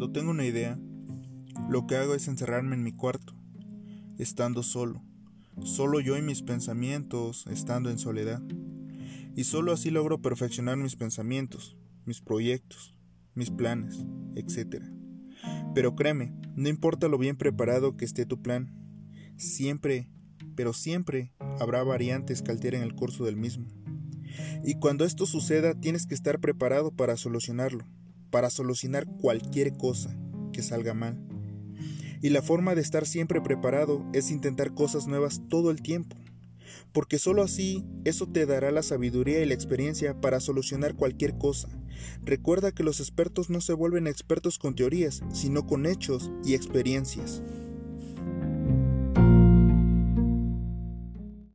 Cuando tengo una idea, lo que hago es encerrarme en mi cuarto, estando solo, solo yo y mis pensamientos, estando en soledad. Y solo así logro perfeccionar mis pensamientos, mis proyectos, mis planes, etc. Pero créeme, no importa lo bien preparado que esté tu plan, siempre, pero siempre habrá variantes que alteren el curso del mismo. Y cuando esto suceda, tienes que estar preparado para solucionarlo, para solucionar cualquier cosa que salga mal. Y la forma de estar siempre preparado es intentar cosas nuevas todo el tiempo, porque sólo así eso te dará la sabiduría y la experiencia para solucionar cualquier cosa. Recuerda que los expertos no se vuelven expertos con teorías, sino con hechos y experiencias.